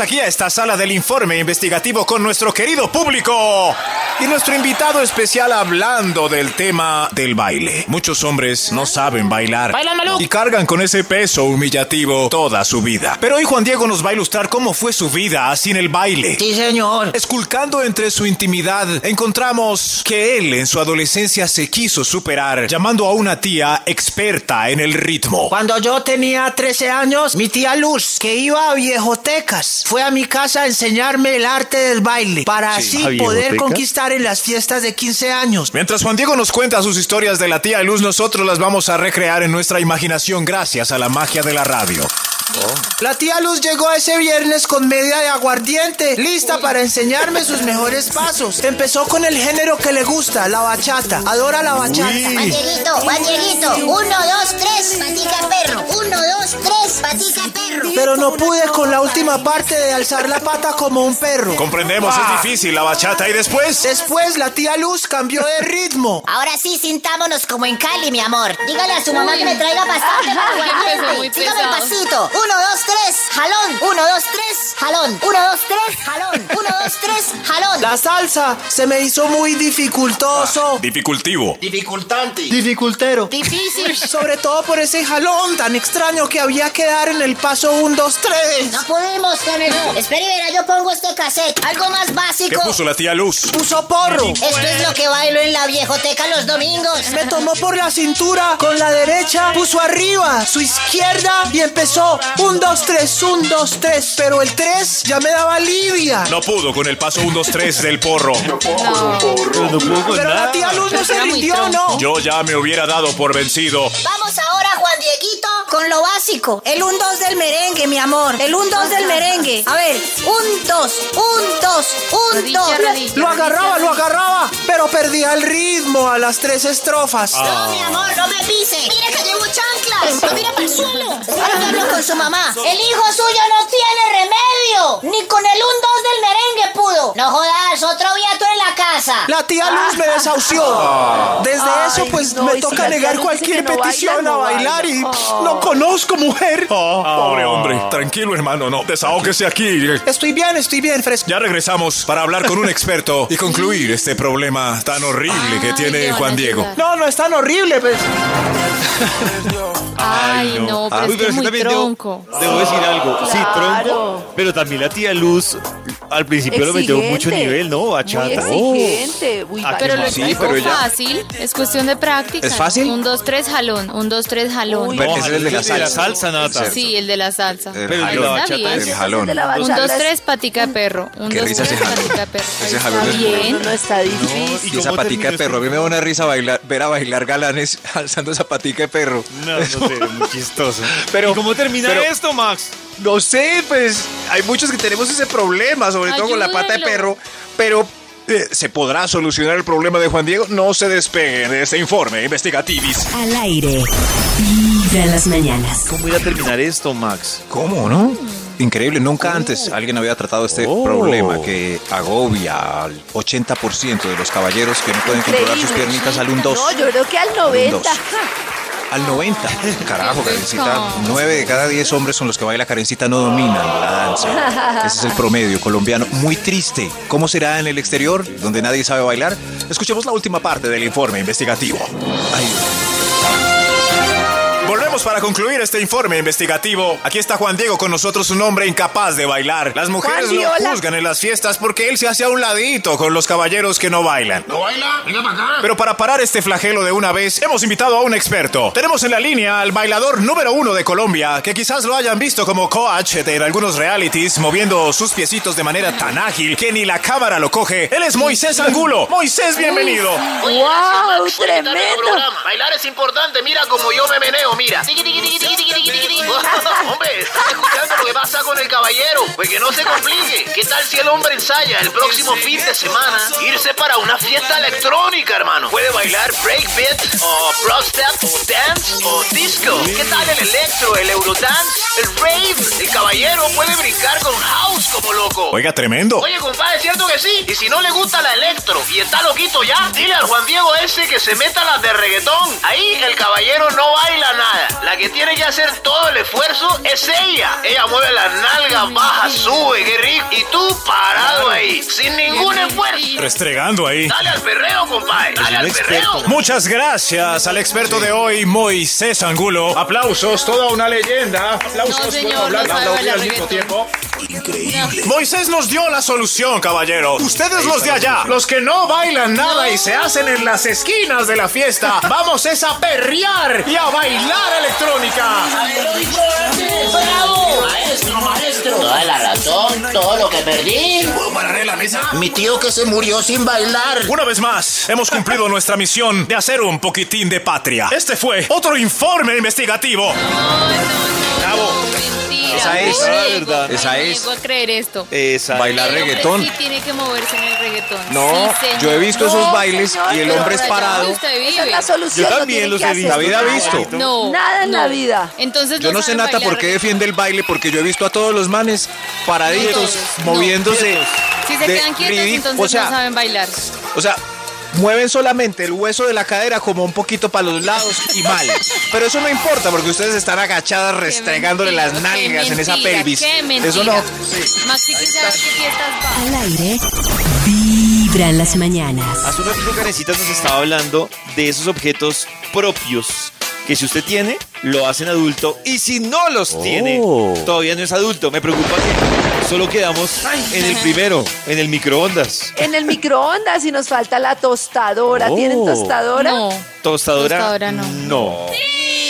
Speaker 7: Aquí a esta sala del informe investigativo con nuestro querido público y nuestro invitado especial hablando del tema del baile. Muchos hombres no saben bailar y cargan con ese peso humillativo toda su vida. Pero hoy Juan Diego nos va a ilustrar cómo fue su vida sin el baile.
Speaker 12: Sí, señor.
Speaker 7: Esculcando entre su intimidad, encontramos que él en su adolescencia se quiso superar, llamando a una tía experta en el ritmo.
Speaker 12: Cuando yo tenía 13 años, mi tía Luz, que iba a viejotecas, fue a mi casa a enseñarme el arte del baile, para
Speaker 7: Sí.
Speaker 12: así
Speaker 2: ¿A
Speaker 12: poder
Speaker 2: viejotecas?
Speaker 12: En las fiestas de 15 años.
Speaker 7: Mientras Juan Diego nos cuenta sus historias de la tía Luz, nosotros las vamos a recrear en nuestra imaginación gracias a la magia de la radio.
Speaker 12: La tía Luz llegó ese viernes con media de aguardiente, lista para enseñarme sus mejores pasos. Empezó con el género que le gusta, la bachata. Adora la bachata.
Speaker 13: Juan Dieguito, Juan Dieguito. Uno, dos, tres, patica perro. Uno, dos, tres, patica perro.
Speaker 12: Pero no pude con la última parte de alzar la pata como un perro.
Speaker 7: Comprendemos, es difícil la bachata y después...
Speaker 12: Después la tía Luz cambió de ritmo.
Speaker 13: Ahora sí, sintámonos como en Cali, mi amor. Dígale a su mamá que me traiga bastante aguardiente. Sígame el pasito. Uno, dos, tres, jalón. Uno, dos, tres, jalón. Uno, dos, tres, jalón. Uno, dos, tres, jalón.
Speaker 12: La salsa se me hizo muy dificultoso.
Speaker 7: Dificultivo.
Speaker 12: Dificultante. Dificultero.
Speaker 13: Difícil. *laughs*
Speaker 12: Sobre todo por ese jalón tan extraño que había que dar en el paso 1, 2, 3.
Speaker 13: No podemos con el... Espera y verá, yo pongo este cassette. Algo más
Speaker 7: ¿Qué
Speaker 13: básico.
Speaker 7: puso la tía Luz?
Speaker 12: Puso porro.
Speaker 13: Esto es lo que bailo en la viejoteca los domingos.
Speaker 12: Me tomó por la cintura, con la derecha puso arriba, su izquierda y empezó 1, 2, 3, 1, 2, 3. Pero el 3 ya me daba alivia.
Speaker 7: No pudo con el paso 1, 2, 3 del porro.
Speaker 2: Pero no puedo con
Speaker 12: Pero la tía Luz no se rindió. ¿no?
Speaker 7: Yo ya me hubiera dado por vencido.
Speaker 13: Vamos ahora, Juan Dieguito, con lo básico. El 1, 2 del merengue, mi amor. El 1, 2 del merengue. A ver, 1, 2, 1, 2, 1,
Speaker 4: Rodilla,
Speaker 13: 2.
Speaker 4: rodilla.
Speaker 12: Lo agarraba, lo agarraba, pero perdía el ritmo a las tres estrofas.
Speaker 13: No, mi amor, no me pise. Mire que llevo chanclas. No mire para el suelo. Ahora que hablo con su mamá. El hijo suyo no tiene remedio. Ni con el 1, 2 del merengue pudo. No joda. Casa.
Speaker 12: La tía Luz me desahució. *laughs* Desde
Speaker 1: Ay,
Speaker 12: eso, pues
Speaker 1: no,
Speaker 12: me
Speaker 1: y si
Speaker 12: toca
Speaker 1: la tía
Speaker 12: negar
Speaker 1: Luz dice
Speaker 12: cualquier petición
Speaker 1: baila,
Speaker 12: a bailar y
Speaker 1: baila.
Speaker 12: no conozco mujer.
Speaker 7: Pobre hombre. Tranquilo, hermano, no. Desahógese aquí.
Speaker 12: Estoy bien, estoy bien, fresco.
Speaker 7: Ya regresamos para hablar con un experto y concluir este problema tan horrible que
Speaker 4: Ay,
Speaker 7: tiene Juan Diego.
Speaker 12: No, no es tan horrible, pues.
Speaker 4: Ay, no, pero
Speaker 2: Uy,
Speaker 4: es que es
Speaker 2: sí
Speaker 4: muy
Speaker 2: también debo-
Speaker 4: tronco.
Speaker 2: Debo, decir algo. Sí,
Speaker 1: Claro.
Speaker 2: tronco. Pero también la tía Luz al principio lo metió mucho nivel, ¿no?
Speaker 1: Muy
Speaker 2: Bachata.
Speaker 1: Exigente. Uy,
Speaker 2: Ah,
Speaker 4: Pero lo
Speaker 2: Sí,
Speaker 4: explico
Speaker 6: pero
Speaker 4: fácil, es cuestión de práctica.
Speaker 6: ¿Es fácil?
Speaker 4: Un, dos, tres, jalón. Un, dos, tres, jalón.
Speaker 1: Uy,
Speaker 2: No,
Speaker 6: ese es el de la
Speaker 2: de la
Speaker 6: salsa.
Speaker 2: salsa, Nata.
Speaker 4: Sí, el de la salsa.
Speaker 6: El
Speaker 2: Pero
Speaker 4: está bien.
Speaker 2: es-
Speaker 6: El jalón.
Speaker 1: de la
Speaker 4: Un,
Speaker 1: bachata
Speaker 4: dos,
Speaker 1: es-
Speaker 4: tres, patica de perro. Un,
Speaker 6: Qué
Speaker 4: dos,
Speaker 6: risa
Speaker 4: tres,
Speaker 6: ese jalón.
Speaker 4: patica de perro.
Speaker 6: Ese jalón
Speaker 4: está
Speaker 6: es
Speaker 4: bien.
Speaker 1: No, no está difícil.
Speaker 2: ¿Y
Speaker 6: Y esa patica de perro, a mí me da una risa bailar, ver a bailar galanes *laughs* alzando esa patica de perro.
Speaker 2: No, no sé, muy chistoso.
Speaker 6: Pero-
Speaker 2: ¿Y cómo termina
Speaker 6: pero-
Speaker 2: esto, Max?
Speaker 6: No sé, pues hay muchos que tenemos ese problema, sobre todo con la pata de
Speaker 4: Ayúdenlo.
Speaker 6: perro, pero ¿se podrá solucionar el problema de Juan Diego? No se despeguen de este informe investigativis.
Speaker 9: Al aire. Vibra las mañanas.
Speaker 2: ¿Cómo ir a terminar esto, Max?
Speaker 6: ¿Cómo, no? Increíble, nunca antes alguien había tratado este
Speaker 2: Oh.
Speaker 6: problema que agobia al 80% de los caballeros que no pueden controlar sus
Speaker 1: Increíble.
Speaker 6: piernitas al un 2.
Speaker 1: No, yo creo que al 90.
Speaker 6: Al 90. Carajo, Karencita.
Speaker 4: pecado.
Speaker 6: 9 de cada 10 hombres con los que baila Karencita no dominan la danza. Ese es el promedio colombiano. Muy triste. ¿Cómo será en el exterior, donde nadie sabe bailar? Escuchemos la última parte del informe investigativo. Ay,
Speaker 7: Para concluir este informe investigativo. Aquí está Juan Diego con nosotros, un hombre incapaz de bailar. Las mujeres
Speaker 1: Juan,
Speaker 7: lo
Speaker 1: hola.
Speaker 7: juzgan en las fiestas porque él se hace a un ladito con los caballeros que no bailan.
Speaker 14: ¿No baila? Venga para acá.
Speaker 7: Pero para parar este flagelo de una vez, hemos invitado a un experto. Tenemos en la línea al bailador número uno de Colombia, que quizás lo hayan visto como coach en algunos realities, moviendo sus piecitos de manera tan ágil que ni la cámara lo coge. Él es Moisés Angulo. Moisés, bienvenido.
Speaker 14: Oye,
Speaker 1: ¡Wow! Tremendo.
Speaker 14: Bailar es importante, mira como yo me meneo, mira. *laughs* Hombre, ¿estás escuchando lo que pasa con el caballero? Pues que no se complique. ¿Qué tal si el hombre ensaya el próximo fin de semana irse para una fiesta electrónica, hermano? Puede bailar breakbeat o prostep o dance o disco. ¿Qué tal el electro, el eurodance, el rave? El caballero puede brincar con house como loco.
Speaker 7: Oiga, tremendo.
Speaker 14: Oye, compadre, ¿cierto que sí? Y si no le gusta la electro y está loquito ya, dile al Juan Diego ese que se meta las de reggaetón. Ahí el caballero no baila nada. La que tiene que hacer todo el esfuerzo es ella. Ella mueve las nalgas, baja, sube, qué rico. Y tú parado ahí, sin ningún esfuerzo.
Speaker 7: Restregando ahí.
Speaker 14: Dale al perreo, compadre. Dale al perreo.
Speaker 7: Muchas gracias al experto de hoy, Moisés Angulo. Aplausos, toda una leyenda. Aplausos,
Speaker 4: No, señor,
Speaker 7: puedo hablar,
Speaker 4: no
Speaker 7: aplaudir al mismo tiempo. Moisés nos dio la solución, caballero. Ustedes los de allá, los que no bailan nada y se hacen en las esquinas de la fiesta, *laughs* vamos es a perrear y a bailar electrónica.
Speaker 14: ¡Bravo! Maestro, maestro. Toda la razón, todo lo que perdí. ¿Puedo parar en la mesa? Mi tío que se murió sin bailar.
Speaker 7: Una vez más, hemos cumplido nuestra misión de hacer un poquitín de patria. Este fue otro informe investigativo.
Speaker 4: Bravo. Mentira.
Speaker 6: Esa es,
Speaker 4: No
Speaker 6: verdad.
Speaker 4: me
Speaker 6: Esa es.
Speaker 4: niego a creer esto.
Speaker 2: Esa.
Speaker 6: Bailar
Speaker 4: El hombre
Speaker 6: reggaetón.
Speaker 4: Sí tiene que moverse en el reggaetón.
Speaker 6: No,
Speaker 4: Sí, señor.
Speaker 6: yo he visto esos
Speaker 1: No,
Speaker 6: bailes
Speaker 1: señor,
Speaker 6: y el
Speaker 1: pero
Speaker 6: hombre es
Speaker 4: allá
Speaker 6: parado.
Speaker 4: donde usted vive.
Speaker 1: Esa es la solución.
Speaker 2: Yo
Speaker 1: no
Speaker 2: también
Speaker 1: tienen
Speaker 2: los
Speaker 1: que
Speaker 2: he
Speaker 1: hacer
Speaker 2: visto.
Speaker 6: David ha
Speaker 1: nada.
Speaker 6: visto.
Speaker 4: No.
Speaker 1: Nada en
Speaker 4: no.
Speaker 1: la vida.
Speaker 4: Entonces
Speaker 6: Yo no sé,
Speaker 4: saben
Speaker 6: Nata,
Speaker 4: bailar
Speaker 6: por qué
Speaker 4: reggaetón.
Speaker 6: defiende el baile, porque yo he visto a todos los manes paraditos,
Speaker 4: todos, no.
Speaker 6: moviéndose.
Speaker 4: Si se
Speaker 6: de
Speaker 4: quedan quietos,
Speaker 6: ridículo.
Speaker 4: entonces
Speaker 6: o sea,
Speaker 4: no saben bailar.
Speaker 6: O sea, mueven solamente el hueso de la cadera como un poquito para los lados y mal. Pero eso no importa porque ustedes están agachadas restregándole las
Speaker 4: mentira,
Speaker 6: nalgas en esa pelvis. Eso no.
Speaker 4: Maxi, ¿quién sabe a qué fiestas va?
Speaker 9: Al aire. Vibra en las mañanas.
Speaker 2: Hace un ratito Karencita nos estaba hablando de esos objetos propios que si usted tiene, lo hacen adulto y si no los tiene, todavía no es adulto. Me preocupa que solo quedamos en el primero, en el microondas.
Speaker 1: En el microondas y nos falta la tostadora. ¿Tienen
Speaker 2: Oh.
Speaker 1: tostadora?
Speaker 4: No.
Speaker 2: Tostadora.
Speaker 4: Tostadora no.
Speaker 2: No.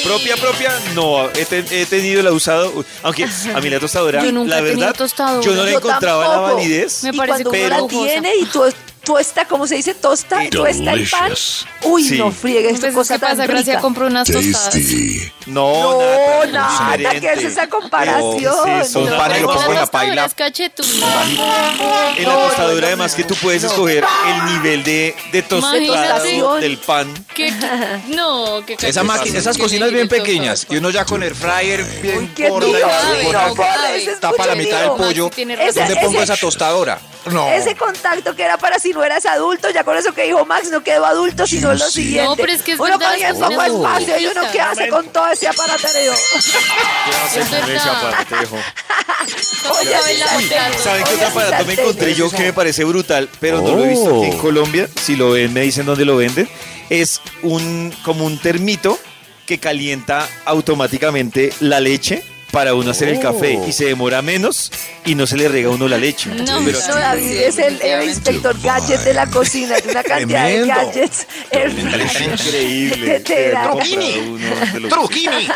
Speaker 2: Propia, propia, no. He, te- he tenido, la he usado. Aunque a mí la tostadora,
Speaker 4: Yo nunca
Speaker 2: la
Speaker 4: he
Speaker 2: verdad,
Speaker 4: tostadora.
Speaker 2: yo no le
Speaker 1: Yo
Speaker 2: encontraba la validez.
Speaker 4: Me parece
Speaker 1: uno la tiene y tú tuesta, ¿cómo se dice? Tosta, tuesta el pan. Uy,
Speaker 2: Sí.
Speaker 1: no friegue, esta
Speaker 4: Entonces,
Speaker 1: cosa
Speaker 4: ¿qué pasa?
Speaker 1: tan
Speaker 4: Gracia
Speaker 1: rica.
Speaker 4: compró unas tostadas.
Speaker 2: No,
Speaker 1: No, nada,
Speaker 2: diferente.
Speaker 1: ¿qué es esa comparación?
Speaker 2: ¿Qué es eso?
Speaker 6: Un
Speaker 2: No,
Speaker 6: pan y lo
Speaker 2: no,
Speaker 6: pongo en la
Speaker 4: Las
Speaker 6: paila.
Speaker 2: En la tostadora además que tú puedes escoger el nivel de, de tostado del pan.
Speaker 4: ¿Qué? No, qué
Speaker 6: Esa máquina, esas cocinas bien pequeñas y uno ya con el fryer bien
Speaker 1: no,
Speaker 6: tapa la mitad del pollo. ¿Dónde pongo esa tostadora? No.
Speaker 1: Ese contacto que era para si no eras adulto, ya con eso que dijo Max, no quedó adulto, sino lo siguiente.
Speaker 4: No, pero es que es
Speaker 1: uno
Speaker 4: verdad,
Speaker 1: con
Speaker 4: son
Speaker 1: espacio y uno qué hace con todo ese aparaterío.
Speaker 4: Es verdad.
Speaker 1: Oye,
Speaker 4: sabe la
Speaker 1: sí,
Speaker 4: plato.
Speaker 2: ¿Saben qué
Speaker 1: Oye,
Speaker 2: otro
Speaker 1: sí,
Speaker 2: aparato me encontré yo que me parece brutal? Pero no lo he visto aquí en Colombia. Si lo ven, me dicen dónde lo venden. Es un como un termito que calienta automáticamente la leche para uno hacer el café y se demora menos y no se le rega a uno la leche.
Speaker 4: No,
Speaker 2: Pero
Speaker 1: No, David es el, el inspector gadget de la cocina, de una cantidad de gadgets.
Speaker 2: increíble. *laughs*
Speaker 1: Te da.
Speaker 2: Truquini.
Speaker 14: Truquini.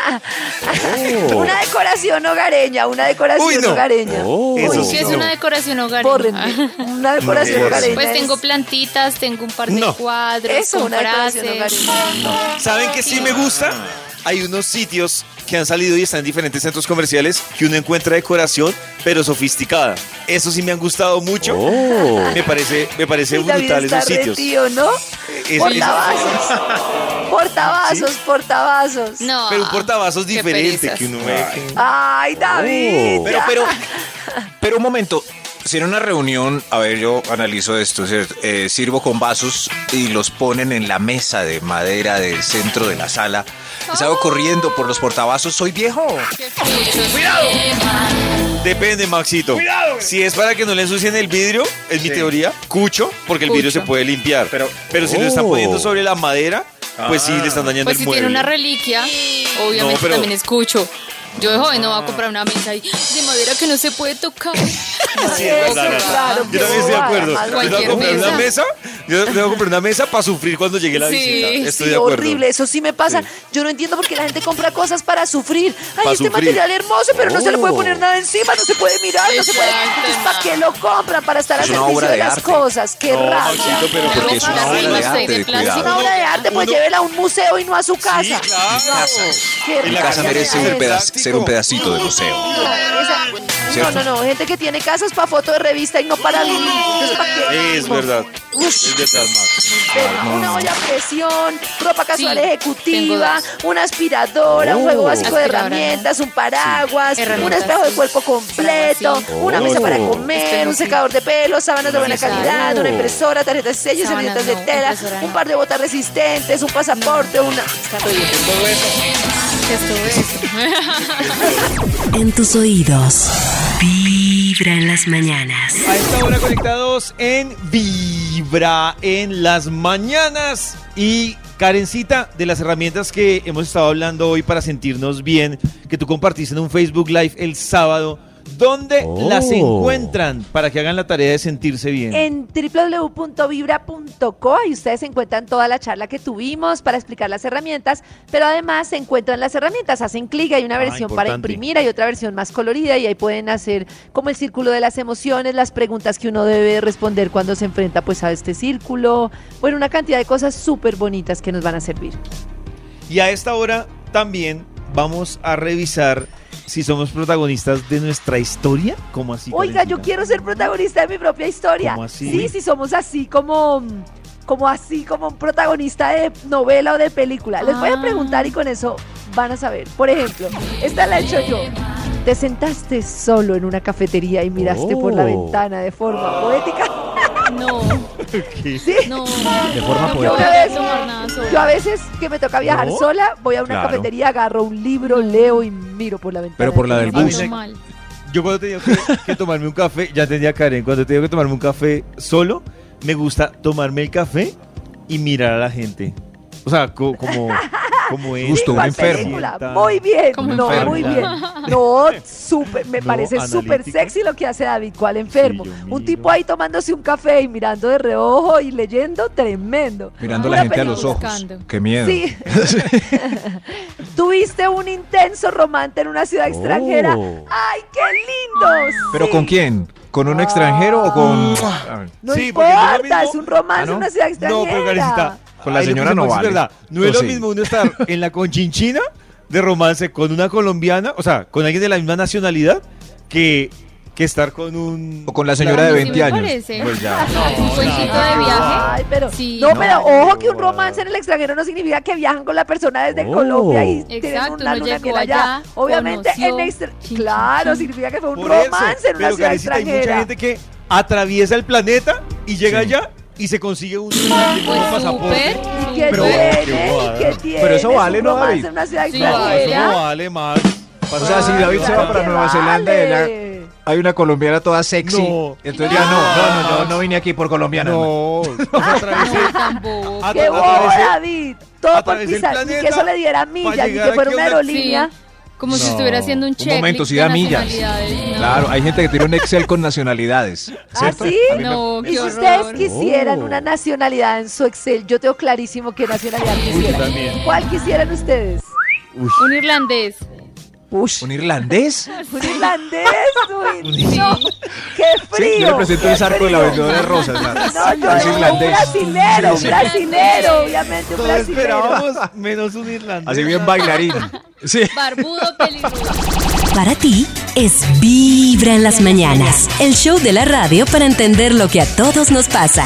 Speaker 1: Una decoración hogareña, una decoración
Speaker 2: Uy, no.
Speaker 1: hogareña.
Speaker 2: Eso
Speaker 4: ¿Qué
Speaker 2: sí,
Speaker 4: es
Speaker 2: no.
Speaker 4: una decoración hogareña?
Speaker 1: Bórrenme. Una decoración hogareña.
Speaker 4: Pues
Speaker 1: es-
Speaker 4: tengo plantitas, tengo un par de
Speaker 2: No.
Speaker 4: cuadros
Speaker 1: Eso,
Speaker 4: con
Speaker 1: una decoración
Speaker 4: frases.
Speaker 1: hogareña.
Speaker 2: ¿Saben qué sí me gusta? Hay unos sitios que han salido y están en diferentes centros comerciales que uno encuentra decoración, pero sofisticada. Eso sí me han gustado mucho. Me parece, me parece
Speaker 1: David
Speaker 2: brutal esos sitios.
Speaker 1: retido, ¿no?
Speaker 2: Es-
Speaker 1: Portavasos. *laughs* Portavasos, portavasos.
Speaker 4: No.
Speaker 2: Pero un portavasos diferente que uno ve.
Speaker 1: Ay, David.
Speaker 6: Pero,
Speaker 1: ya.
Speaker 6: pero, pero un momento. Si en una reunión, a ver, yo analizo esto, ¿cierto? Eh, sirvo con vasos y los ponen en la mesa de madera del centro de la sala. Y salgo corriendo por los portavasos. Soy viejo.
Speaker 4: ¡Cuidado!
Speaker 2: Depende, Maxito. Si es para que no le ensucien el vidrio, es mi teoría, cucho, porque el vidrio
Speaker 4: Cucho.
Speaker 2: se puede limpiar. Pero,
Speaker 6: Pero-
Speaker 2: si lo están
Speaker 6: Oh.
Speaker 2: poniendo sobre la madera, pues sí, le están dañando
Speaker 4: Pues
Speaker 2: el
Speaker 4: si
Speaker 2: mueble.
Speaker 4: tiene una reliquia, obviamente
Speaker 2: No, pero-
Speaker 4: también escucho. Yo de joven no voy a comprar una mesa ahí de madera que no se puede tocar.
Speaker 2: Sí, Nata.
Speaker 1: claro,
Speaker 2: Yo también estoy de acuerdo. Yo voy a
Speaker 4: cualquier
Speaker 2: comprar una
Speaker 4: mesa.
Speaker 2: Yo voy a comprar una mesa para sufrir cuando llegue la
Speaker 4: Sí,
Speaker 2: visita. Estoy
Speaker 1: Sí,
Speaker 2: de acuerdo.
Speaker 1: horrible, eso sí me pasa.
Speaker 2: Sí.
Speaker 1: Yo no entiendo por qué la gente compra cosas para sufrir. Ay,
Speaker 2: Pa'
Speaker 1: este
Speaker 2: sufrir.
Speaker 1: material hermoso, pero no se le puede
Speaker 6: Oh.
Speaker 1: poner nada encima, no se puede mirar, no se puede. Entonces, ¿para qué lo compran? Para estar al servicio de,
Speaker 6: de
Speaker 1: las
Speaker 6: arte.
Speaker 1: cosas. Qué
Speaker 2: No. Maxito, pero
Speaker 6: Porque es una obra de arte,
Speaker 1: Es una obra de arte, pues llévela a un museo y no a su casa.
Speaker 2: Sí, claro.
Speaker 1: Qué
Speaker 2: En la
Speaker 6: La casa merece un ser un pedacito de museo.
Speaker 1: No, no, no, gente que tiene casas para foto de revista y no para vivir.
Speaker 2: Es verdad.
Speaker 1: Una olla a presión, ropa casual
Speaker 4: Sí,
Speaker 1: ejecutiva, una aspiradora, un juego básico de herramientas, un paraguas, un espejo de cuerpo completo, una mesa para
Speaker 6: Oh.
Speaker 1: comer, un
Speaker 4: sí.
Speaker 1: secador de pelo, sábanas de buena calidad, una impresora, tarjetas de sello,
Speaker 4: Sábanas
Speaker 1: servilletas de tela, un par de botas resistentes, un pasaporte, una... *laughs*
Speaker 9: En tus oídos. En las mañanas.
Speaker 2: A esta hora conectados en Vibra en las mañanas y Karencita, de las herramientas que hemos estado hablando hoy para sentirnos bien, que tú compartiste en un Facebook Live el sábado, ¿dónde
Speaker 6: Oh.
Speaker 2: las encuentran para que hagan la tarea de sentirse bien?
Speaker 1: En www.vibra.co y ustedes encuentran toda la charla que tuvimos para explicar las herramientas, pero además se encuentran las herramientas, hacen clic, hay una
Speaker 2: Ah,
Speaker 1: versión para imprimir, hay otra versión más colorida y ahí pueden hacer como el círculo de las emociones, las preguntas que uno debe responder cuando se enfrenta pues a este círculo, bueno, una cantidad de cosas súper bonitas que nos van a servir.
Speaker 2: Y a esta hora también vamos a revisar si somos protagonistas de nuestra historia, como así.
Speaker 1: Oiga, yo quiero ser protagonista de mi propia historia.
Speaker 2: ¿Cómo así?
Speaker 1: Sí, si somos así como como así como un protagonista de novela o de película. Les voy a
Speaker 4: Ah.
Speaker 1: preguntar y con eso van a saber. Por ejemplo, esta la he hecho yo. Te sentaste solo en una cafetería y miraste por la
Speaker 6: Oh.
Speaker 1: ventana de forma poética.
Speaker 4: No, *laughs*
Speaker 1: Sí.
Speaker 4: no.
Speaker 6: De forma
Speaker 4: no
Speaker 1: Yo una vez, yo a veces que me toca viajar
Speaker 6: ¿No?
Speaker 1: sola, voy a una
Speaker 6: Claro.
Speaker 1: cafetería, agarro un libro, leo y miro por la ventana.
Speaker 6: Pero por la del bus.
Speaker 2: Yo cuando tenía que, que tomarme un café, ya tenía Karen, cuando tenía que tomarme un café solo, me gusta tomarme el café y mirar a la gente. O sea, co- como, como es.
Speaker 6: Gusto, un
Speaker 1: ¿Cuál
Speaker 6: enfermo.
Speaker 1: película? Muy bien,
Speaker 4: Como
Speaker 1: no,
Speaker 6: enfermo.
Speaker 1: muy bien. *laughs* No, súper, me
Speaker 2: No,
Speaker 1: parece súper sexy lo que hace David, ¿cuál enfermo?
Speaker 2: Sí,
Speaker 1: un tipo ahí tomándose un café y mirando de reojo y leyendo, tremendo.
Speaker 6: Mirando a
Speaker 1: Una
Speaker 6: la gente a los ojos.
Speaker 4: Buscando.
Speaker 6: Qué miedo.
Speaker 1: Sí. *laughs* Tuviste un intenso romance en una ciudad extranjera.
Speaker 6: Oh.
Speaker 1: ¡Ay, qué lindo!
Speaker 6: ¿Pero
Speaker 1: Sí.
Speaker 6: con quién? ¿Con un extranjero o con.?
Speaker 1: Ah.
Speaker 6: A ver,
Speaker 1: No
Speaker 2: Sí, porque no es lo
Speaker 1: importa,
Speaker 2: mismo-
Speaker 1: es un romance
Speaker 6: ¿Ah, no?
Speaker 1: en una ciudad
Speaker 2: No,
Speaker 1: extranjera.
Speaker 2: pero Karencita.
Speaker 6: Con la señora
Speaker 2: se
Speaker 6: no vale.
Speaker 2: es verdad. No es
Speaker 6: Yo
Speaker 2: lo
Speaker 6: sí.
Speaker 2: mismo uno estar en la conchinchina de romance con una colombiana, o sea, con alguien de la misma nacionalidad, que, que estar con un...
Speaker 6: O con la señora de
Speaker 4: Sí,
Speaker 6: 20
Speaker 4: me
Speaker 6: años.
Speaker 4: parece.
Speaker 2: Pues ya. *laughs*
Speaker 4: Un cuentito de viaje.
Speaker 1: Ay, pero,
Speaker 4: Sí.
Speaker 1: no,
Speaker 4: No.
Speaker 1: pero ojo que un romance en el extranjero no significa que viajan con la persona desde
Speaker 6: Oh.
Speaker 1: Colombia y tienen una luna de miel allá.
Speaker 4: allá,
Speaker 1: Obviamente en extra- claro,
Speaker 4: chin.
Speaker 1: significa que fue un
Speaker 2: Por eso,
Speaker 1: romance en una
Speaker 2: pero
Speaker 1: ciudad
Speaker 2: Karencita, hay mucha
Speaker 1: extranjera.
Speaker 2: gente que atraviesa el planeta y llega allá y se consigue un, un
Speaker 4: Pues
Speaker 2: pasaporte.
Speaker 4: súper,
Speaker 1: ¿Y qué
Speaker 2: Pero,
Speaker 1: tiene?
Speaker 2: qué bobada.
Speaker 1: ¿Y qué tiene?
Speaker 6: Pero eso vale,
Speaker 1: un
Speaker 6: ¿no,
Speaker 1: romance
Speaker 6: David?
Speaker 1: en una ciudad
Speaker 4: Sí,
Speaker 2: No, eso
Speaker 1: extranjera.
Speaker 2: no vale más.
Speaker 6: O sea, si David se va para Nueva Zelanda. Hay una colombiana toda sexy.
Speaker 2: No.
Speaker 6: Entonces ya no, no, no, no, no vine aquí por colombiana.
Speaker 2: No, atravesé,
Speaker 4: No, tan bobo.
Speaker 2: a-
Speaker 1: ¡Qué bobo,
Speaker 2: atravesé-
Speaker 1: David! Todo por
Speaker 2: atravesé
Speaker 1: pisar. Y que eso le diera millas, y
Speaker 2: llegar
Speaker 1: que fuera una aerolínea.
Speaker 4: Sí. Como si
Speaker 2: No.
Speaker 4: estuviera haciendo un
Speaker 6: Un
Speaker 4: checklist
Speaker 6: momento, sí
Speaker 4: de
Speaker 6: da millas.
Speaker 4: No.
Speaker 6: Claro, hay gente que tiene un Excel con nacionalidades.
Speaker 1: ¿Ah,
Speaker 6: ¿cierto?
Speaker 1: sí?
Speaker 6: A mí me-
Speaker 4: No,
Speaker 1: Y si
Speaker 4: horror.
Speaker 1: ustedes quisieran
Speaker 6: Oh.
Speaker 1: una nacionalidad en su Excel, yo tengo clarísimo qué nacionalidad quisieran.
Speaker 2: también.
Speaker 1: ¿Cuál quisieran ustedes?
Speaker 4: Un irlandés.
Speaker 1: Ush.
Speaker 6: ¿Un irlandés? *laughs*
Speaker 1: ¿Un irlandés? Uy, *laughs* no. ¡Qué frío!
Speaker 6: Sí, yo le presenté
Speaker 1: qué
Speaker 6: un zarco de la vendedora de rosas. *laughs* ¿no?
Speaker 1: No, yo
Speaker 6: Es
Speaker 1: un brasilero, un brasilero, obviamente un
Speaker 2: Todos
Speaker 1: brasilero.
Speaker 2: esperábamos menos un irlandés.
Speaker 6: Así bien bailarín. Sí.
Speaker 4: Barbudo, pelirrojo.
Speaker 9: Para ti es Vibra en las mañanas, el show de la radio para entender lo que a todos nos pasa.